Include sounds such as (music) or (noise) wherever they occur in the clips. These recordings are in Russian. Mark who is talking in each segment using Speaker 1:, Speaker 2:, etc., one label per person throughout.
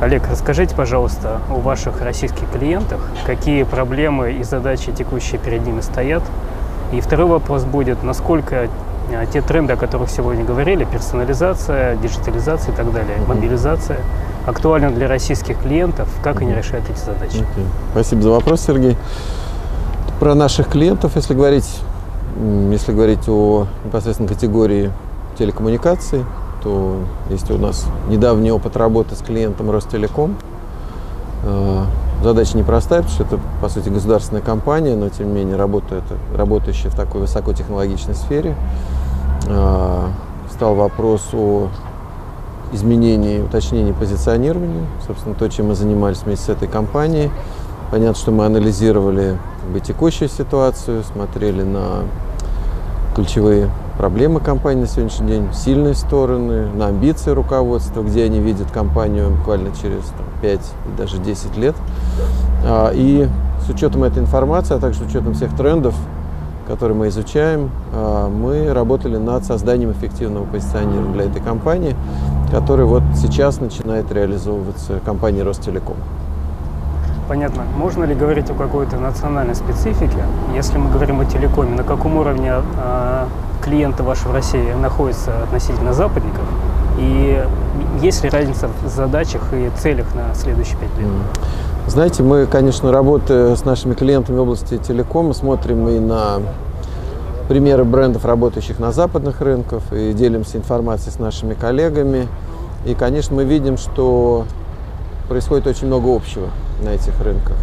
Speaker 1: Олег, расскажите, пожалуйста, о ваших российских клиентах, какие проблемы и задачи текущие перед ними стоят. И второй вопрос будет, насколько а, те тренды, о которых сегодня говорили, персонализация, диджитализация и так далее, mm-hmm. мобилизация, актуальны для российских клиентов, как mm-hmm. они решают эти задачи. Okay.
Speaker 2: Спасибо за вопрос, Сергей. Про наших клиентов, если говорить, если говорить о непосредственно категории телекоммуникаций, то есть у нас недавний опыт работы с клиентом Ростелеком. Э, задача непростая, потому что это, по сути, государственная компания, но, тем не менее, работает, работающая в такой высокотехнологичной сфере. Э, стал вопрос о изменении, уточнении позиционирования. Собственно, то, чем мы занимались вместе с этой компанией. Понятно, что мы анализировали как бы, текущую ситуацию, смотрели на ключевые проблемы компании на сегодняшний день, сильные стороны, на амбиции руководства, где они видят компанию буквально через там, 5 и даже 10 лет. А, и с учетом этой информации, а также с учетом всех трендов, которые мы изучаем, а, мы работали над созданием эффективного позиционирования для этой компании, который вот сейчас начинает реализовываться компанией Ростелеком.
Speaker 1: Понятно. Можно ли говорить о какой-то национальной специфике? Если мы говорим о телекоме, на каком уровне э, клиенты ваши в России находятся относительно западников? И есть ли разница в задачах и целях на следующие пять лет?
Speaker 2: Знаете, мы, конечно, работая с нашими клиентами в области телекома, смотрим и на примеры брендов, работающих на западных рынках, и делимся информацией с нашими коллегами. И, конечно, мы видим, что происходит очень много общего на этих рынках.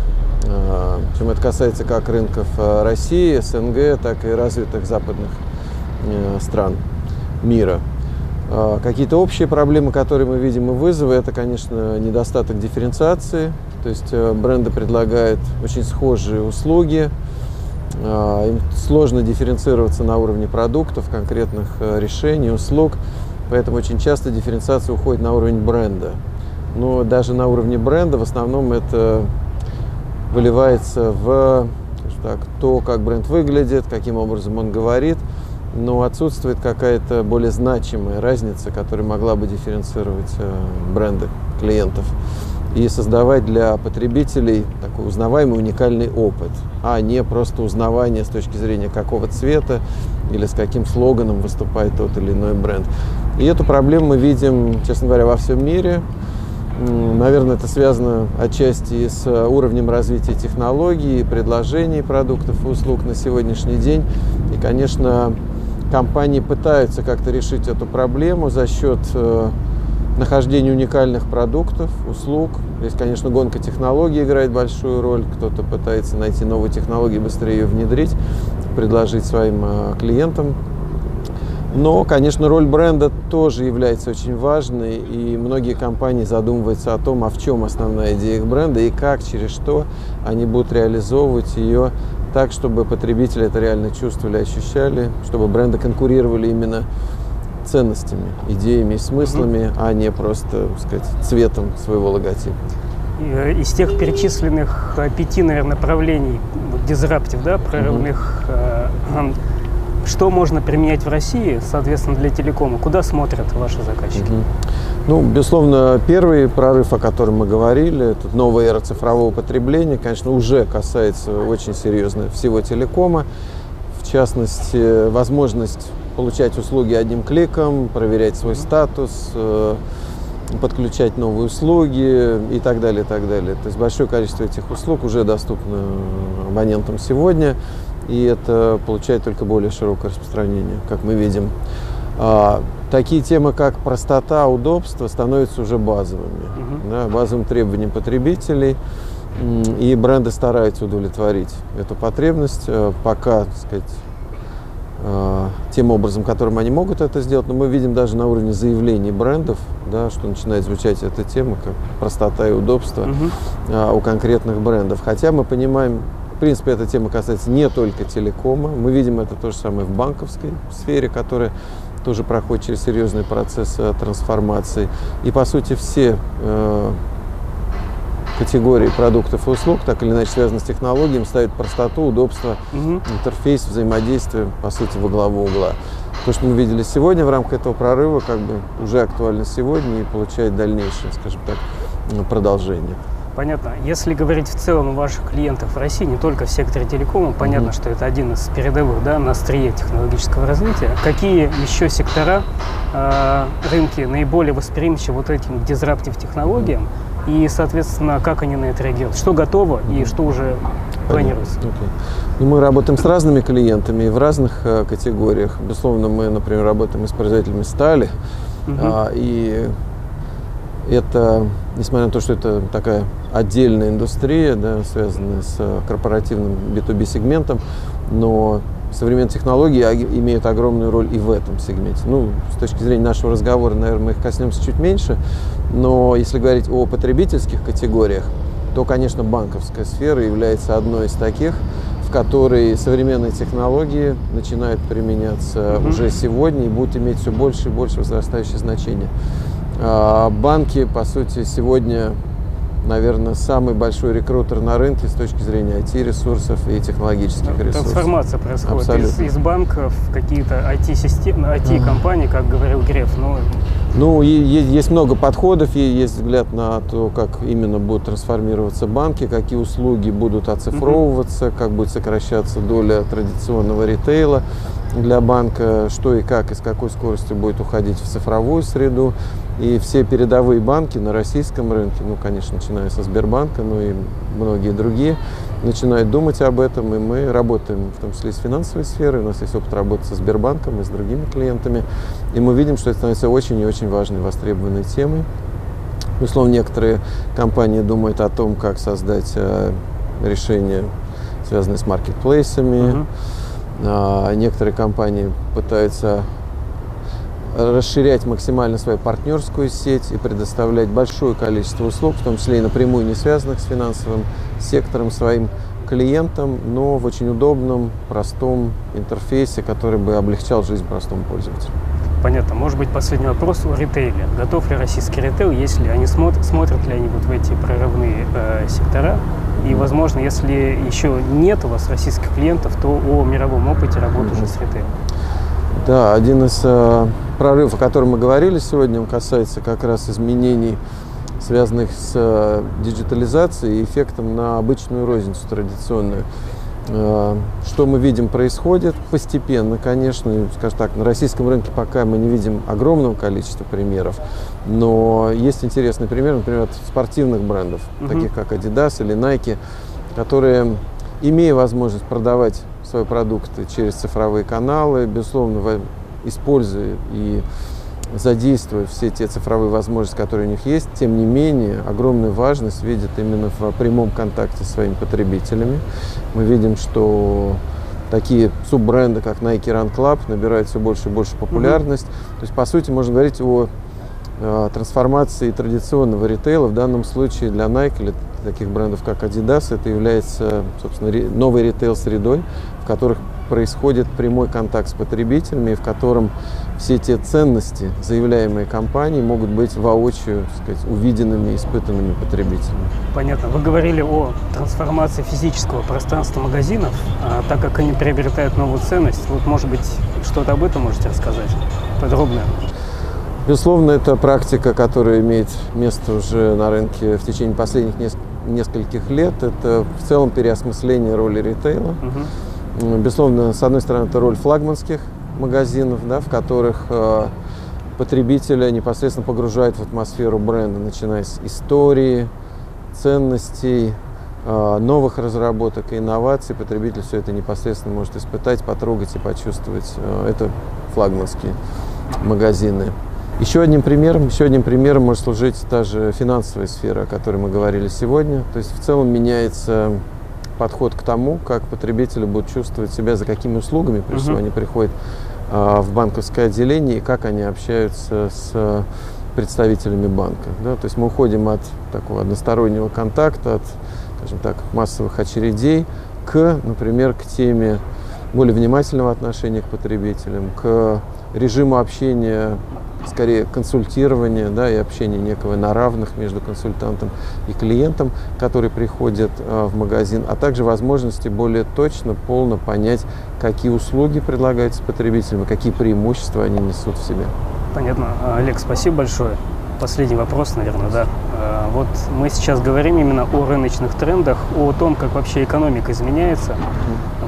Speaker 2: А, причем это касается как рынков а, России, СНГ, так и развитых западных Э, стран мира. А, какие-то общие проблемы, которые мы видим и вызовы, это, конечно, недостаток дифференциации. То есть э, бренды предлагают очень схожие услуги, а, им сложно дифференцироваться на уровне продуктов, конкретных э, решений, услуг, поэтому очень часто дифференциация уходит на уровень бренда. Но даже на уровне бренда в основном это выливается в так, то, как бренд выглядит, каким образом он говорит – но отсутствует какая-то более значимая разница, которая могла бы дифференцировать э, бренды клиентов и создавать для потребителей такой узнаваемый уникальный опыт, а не просто узнавание с точки зрения какого цвета или с каким слоганом выступает тот или иной бренд. И эту проблему мы видим, честно говоря, во всем мире. Наверное, это связано отчасти с уровнем развития технологий, предложений продуктов и услуг на сегодняшний день. И, конечно, компании пытаются как-то решить эту проблему за счет э, нахождения уникальных продуктов, услуг. Здесь, конечно, гонка технологий играет большую роль. Кто-то пытается найти новые технологии, быстрее ее внедрить, предложить своим э, клиентам. Но, конечно, роль бренда тоже является очень важной, и многие компании задумываются о том, а в чем основная идея их бренда и как, через что они будут реализовывать ее так, чтобы потребители это реально чувствовали, ощущали, чтобы бренды конкурировали именно ценностями, идеями и смыслами, mm-hmm. а не просто, так сказать, цветом своего логотипа.
Speaker 1: Э, из тех перечисленных э, пяти, наверное, направлений дизраптив, да, прорывных, mm-hmm. (clears throat) что можно применять в России, соответственно, для телекома? Куда смотрят ваши заказчики? Mm-hmm.
Speaker 2: Ну, безусловно, первый прорыв, о котором мы говорили, это новая эра цифрового потребления, конечно, уже касается очень серьезно всего телекома. В частности, возможность получать услуги одним кликом, проверять свой статус, э, подключать новые услуги и так далее, и так далее. То есть большое количество этих услуг уже доступно абонентам сегодня, и это получает только более широкое распространение, как мы видим. А, такие темы, как простота, удобство, становятся уже базовыми, угу. да, базовым требованием потребителей. И бренды стараются удовлетворить эту потребность, э, пока, так сказать, э, тем образом, которым они могут это сделать. Но мы видим даже на уровне заявлений брендов, да, что начинает звучать эта тема, как простота и удобство угу. у конкретных брендов. Хотя мы понимаем, в принципе, эта тема касается не только телекома. Мы видим это то же самое в банковской сфере, которая тоже проходит через серьезный процесс э, трансформации. И, по сути, все э, категории продуктов и услуг, так или иначе связаны с технологиями, ставят простоту, удобство, угу. интерфейс, взаимодействие, по сути, во главу угла. То, что мы видели сегодня в рамках этого прорыва, как бы уже актуально сегодня и получает дальнейшее, скажем так, продолжение.
Speaker 1: Понятно. Если говорить в целом о ваших клиентах в России, не только в секторе телекома, понятно, mm-hmm. что это один из передовых да, на острие технологического развития. Какие еще сектора э, рынки наиболее восприимчивы вот этим дизраптив технологиям? И, соответственно, как они на это реагируют? Что готово и что уже планируется? Okay.
Speaker 2: Ну, мы работаем с разными клиентами в разных э, категориях. Безусловно, мы, например, работаем с производителями стали. Uh-huh. А, и это, несмотря на то, что это такая отдельная индустрия, да, связанная с корпоративным B2B сегментом, но современные технологии имеют огромную роль и в этом сегменте. Ну, с точки зрения нашего разговора, наверное, мы их коснемся чуть меньше, но если говорить о потребительских категориях, то, конечно, банковская сфера является одной из таких, в которой современные технологии начинают применяться mm-hmm. уже сегодня и будут иметь все больше и больше возрастающее значение. А, банки, по сути, сегодня, наверное, самый большой рекрутер на рынке с точки зрения IT-ресурсов и технологических ресурсов.
Speaker 1: Трансформация происходит из, из банков в какие-то IT-системы, IT-компании, как говорил Греф. Но...
Speaker 2: Ну, и, есть много подходов, и есть взгляд на то, как именно будут трансформироваться банки, какие услуги будут оцифровываться, mm-hmm. как будет сокращаться доля традиционного ритейла для банка, что и как и с какой скоростью будет уходить в цифровую среду. И все передовые банки на российском рынке, ну, конечно, начиная со Сбербанка, ну и многие другие, начинают думать об этом, и мы работаем в том числе с финансовой сферой, у нас есть опыт работы со Сбербанком и с другими клиентами, и мы видим, что это становится очень и очень важной, востребованной темой. Безусловно, некоторые компании думают о том, как создать э, решения, связанные с маркетплейсами, uh-huh некоторые компании пытаются расширять максимально свою партнерскую сеть и предоставлять большое количество услуг, в том числе и напрямую не связанных с финансовым сектором своим клиентам, но в очень удобном, простом интерфейсе, который бы облегчал жизнь простому пользователю.
Speaker 1: Понятно. Может быть, последний вопрос о ритейле. Готов ли российский ритейл, если они смотрят, смотрят ли они вот в эти прорывные э, сектора и, возможно, если еще нет у вас российских клиентов, то о мировом опыте работы уже с ритейлом.
Speaker 2: Да, один из э, прорывов, о котором мы говорили сегодня, он касается как раз изменений, связанных с э, диджитализацией и эффектом на обычную розницу традиционную. Э, что мы видим происходит постепенно, конечно, скажем так, на российском рынке пока мы не видим огромного количества примеров, но есть интересный пример, например, от спортивных брендов, угу. таких как Adidas или Nike, которые, имея возможность продавать свои продукты через цифровые каналы, безусловно, используя и задействуя все те цифровые возможности, которые у них есть, тем не менее огромную важность видят именно в прямом контакте с своими потребителями. Мы видим, что такие суббренды, как Nike Run Club, набирают все больше и больше популярность. Mm-hmm. То есть, по сути, можно говорить о э, трансформации традиционного ритейла. В данном случае для Nike или таких брендов, как Adidas, это является, собственно, новой ритейл-средой, в которых происходит прямой контакт с потребителями, в котором все те ценности, заявляемые компанией, могут быть воочию сказать, увиденными испытанными потребителями.
Speaker 1: Понятно. Вы говорили о трансформации физического пространства магазинов, а так как они приобретают новую ценность. Вот, может быть, что-то об этом можете рассказать подробно?
Speaker 2: Безусловно, это практика, которая имеет место уже на рынке в течение последних нескольких лет. Это в целом переосмысление роли ритейла. Угу Безусловно, с одной стороны, это роль флагманских магазинов, да, в которых э, потребителя непосредственно погружают в атмосферу бренда, начиная с истории, ценностей, э, новых разработок и инноваций. Потребитель все это непосредственно может испытать, потрогать и почувствовать. Э, это флагманские магазины. Еще одним примером, еще одним примером может служить та же финансовая сфера, о которой мы говорили сегодня. То есть в целом меняется подход к тому, как потребители будут чувствовать себя, за какими услугами, прежде всего, они приходят а, в банковское отделение и как они общаются с представителями банка. Да? То есть мы уходим от такого одностороннего контакта, от, скажем так, массовых очередей к, например, к теме более внимательного отношения к потребителям, к режиму общения скорее консультирование да, и общение некого на равных между консультантом и клиентом, который приходит э, в магазин, а также возможности более точно, полно понять, какие услуги предлагаются потребителям и какие преимущества они несут в себе.
Speaker 1: Понятно. Олег, спасибо большое. Последний вопрос, наверное, да. А, вот мы сейчас говорим именно о рыночных трендах, о том, как вообще экономика изменяется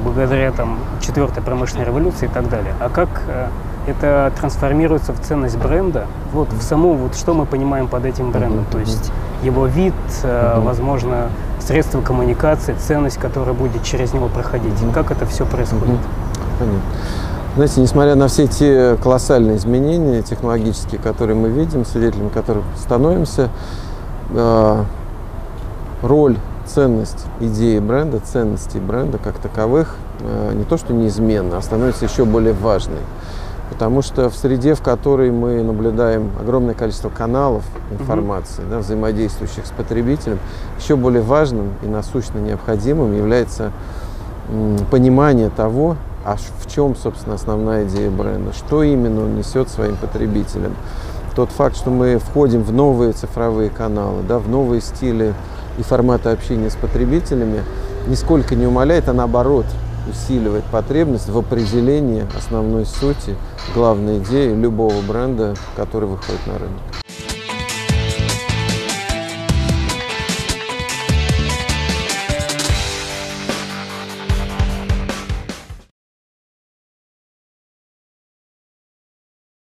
Speaker 1: благодаря там четвертой промышленной революции и так далее. А как э, это трансформируется в ценность бренда, вот в саму, вот что мы понимаем под этим брендом, то есть его вид, э, возможно, средства коммуникации, ценность, которая будет через него проходить, как это все происходит.
Speaker 2: Понятно. Знаете, несмотря на все те колоссальные изменения технологические, которые мы видим, свидетелями которых становимся, э, роль, ценность идеи бренда, ценности бренда как таковых э, не то что неизменна, а становится еще более важной. Потому что в среде, в которой мы наблюдаем огромное количество каналов информации, да, взаимодействующих с потребителем, еще более важным и насущно необходимым является понимание того, а в чем, собственно, основная идея бренда, что именно он несет своим потребителям. Тот факт, что мы входим в новые цифровые каналы, да, в новые стили и форматы общения с потребителями, нисколько не умаляет, а наоборот усиливает потребность в определении основной сути, главной идеи любого бренда, который выходит на рынок.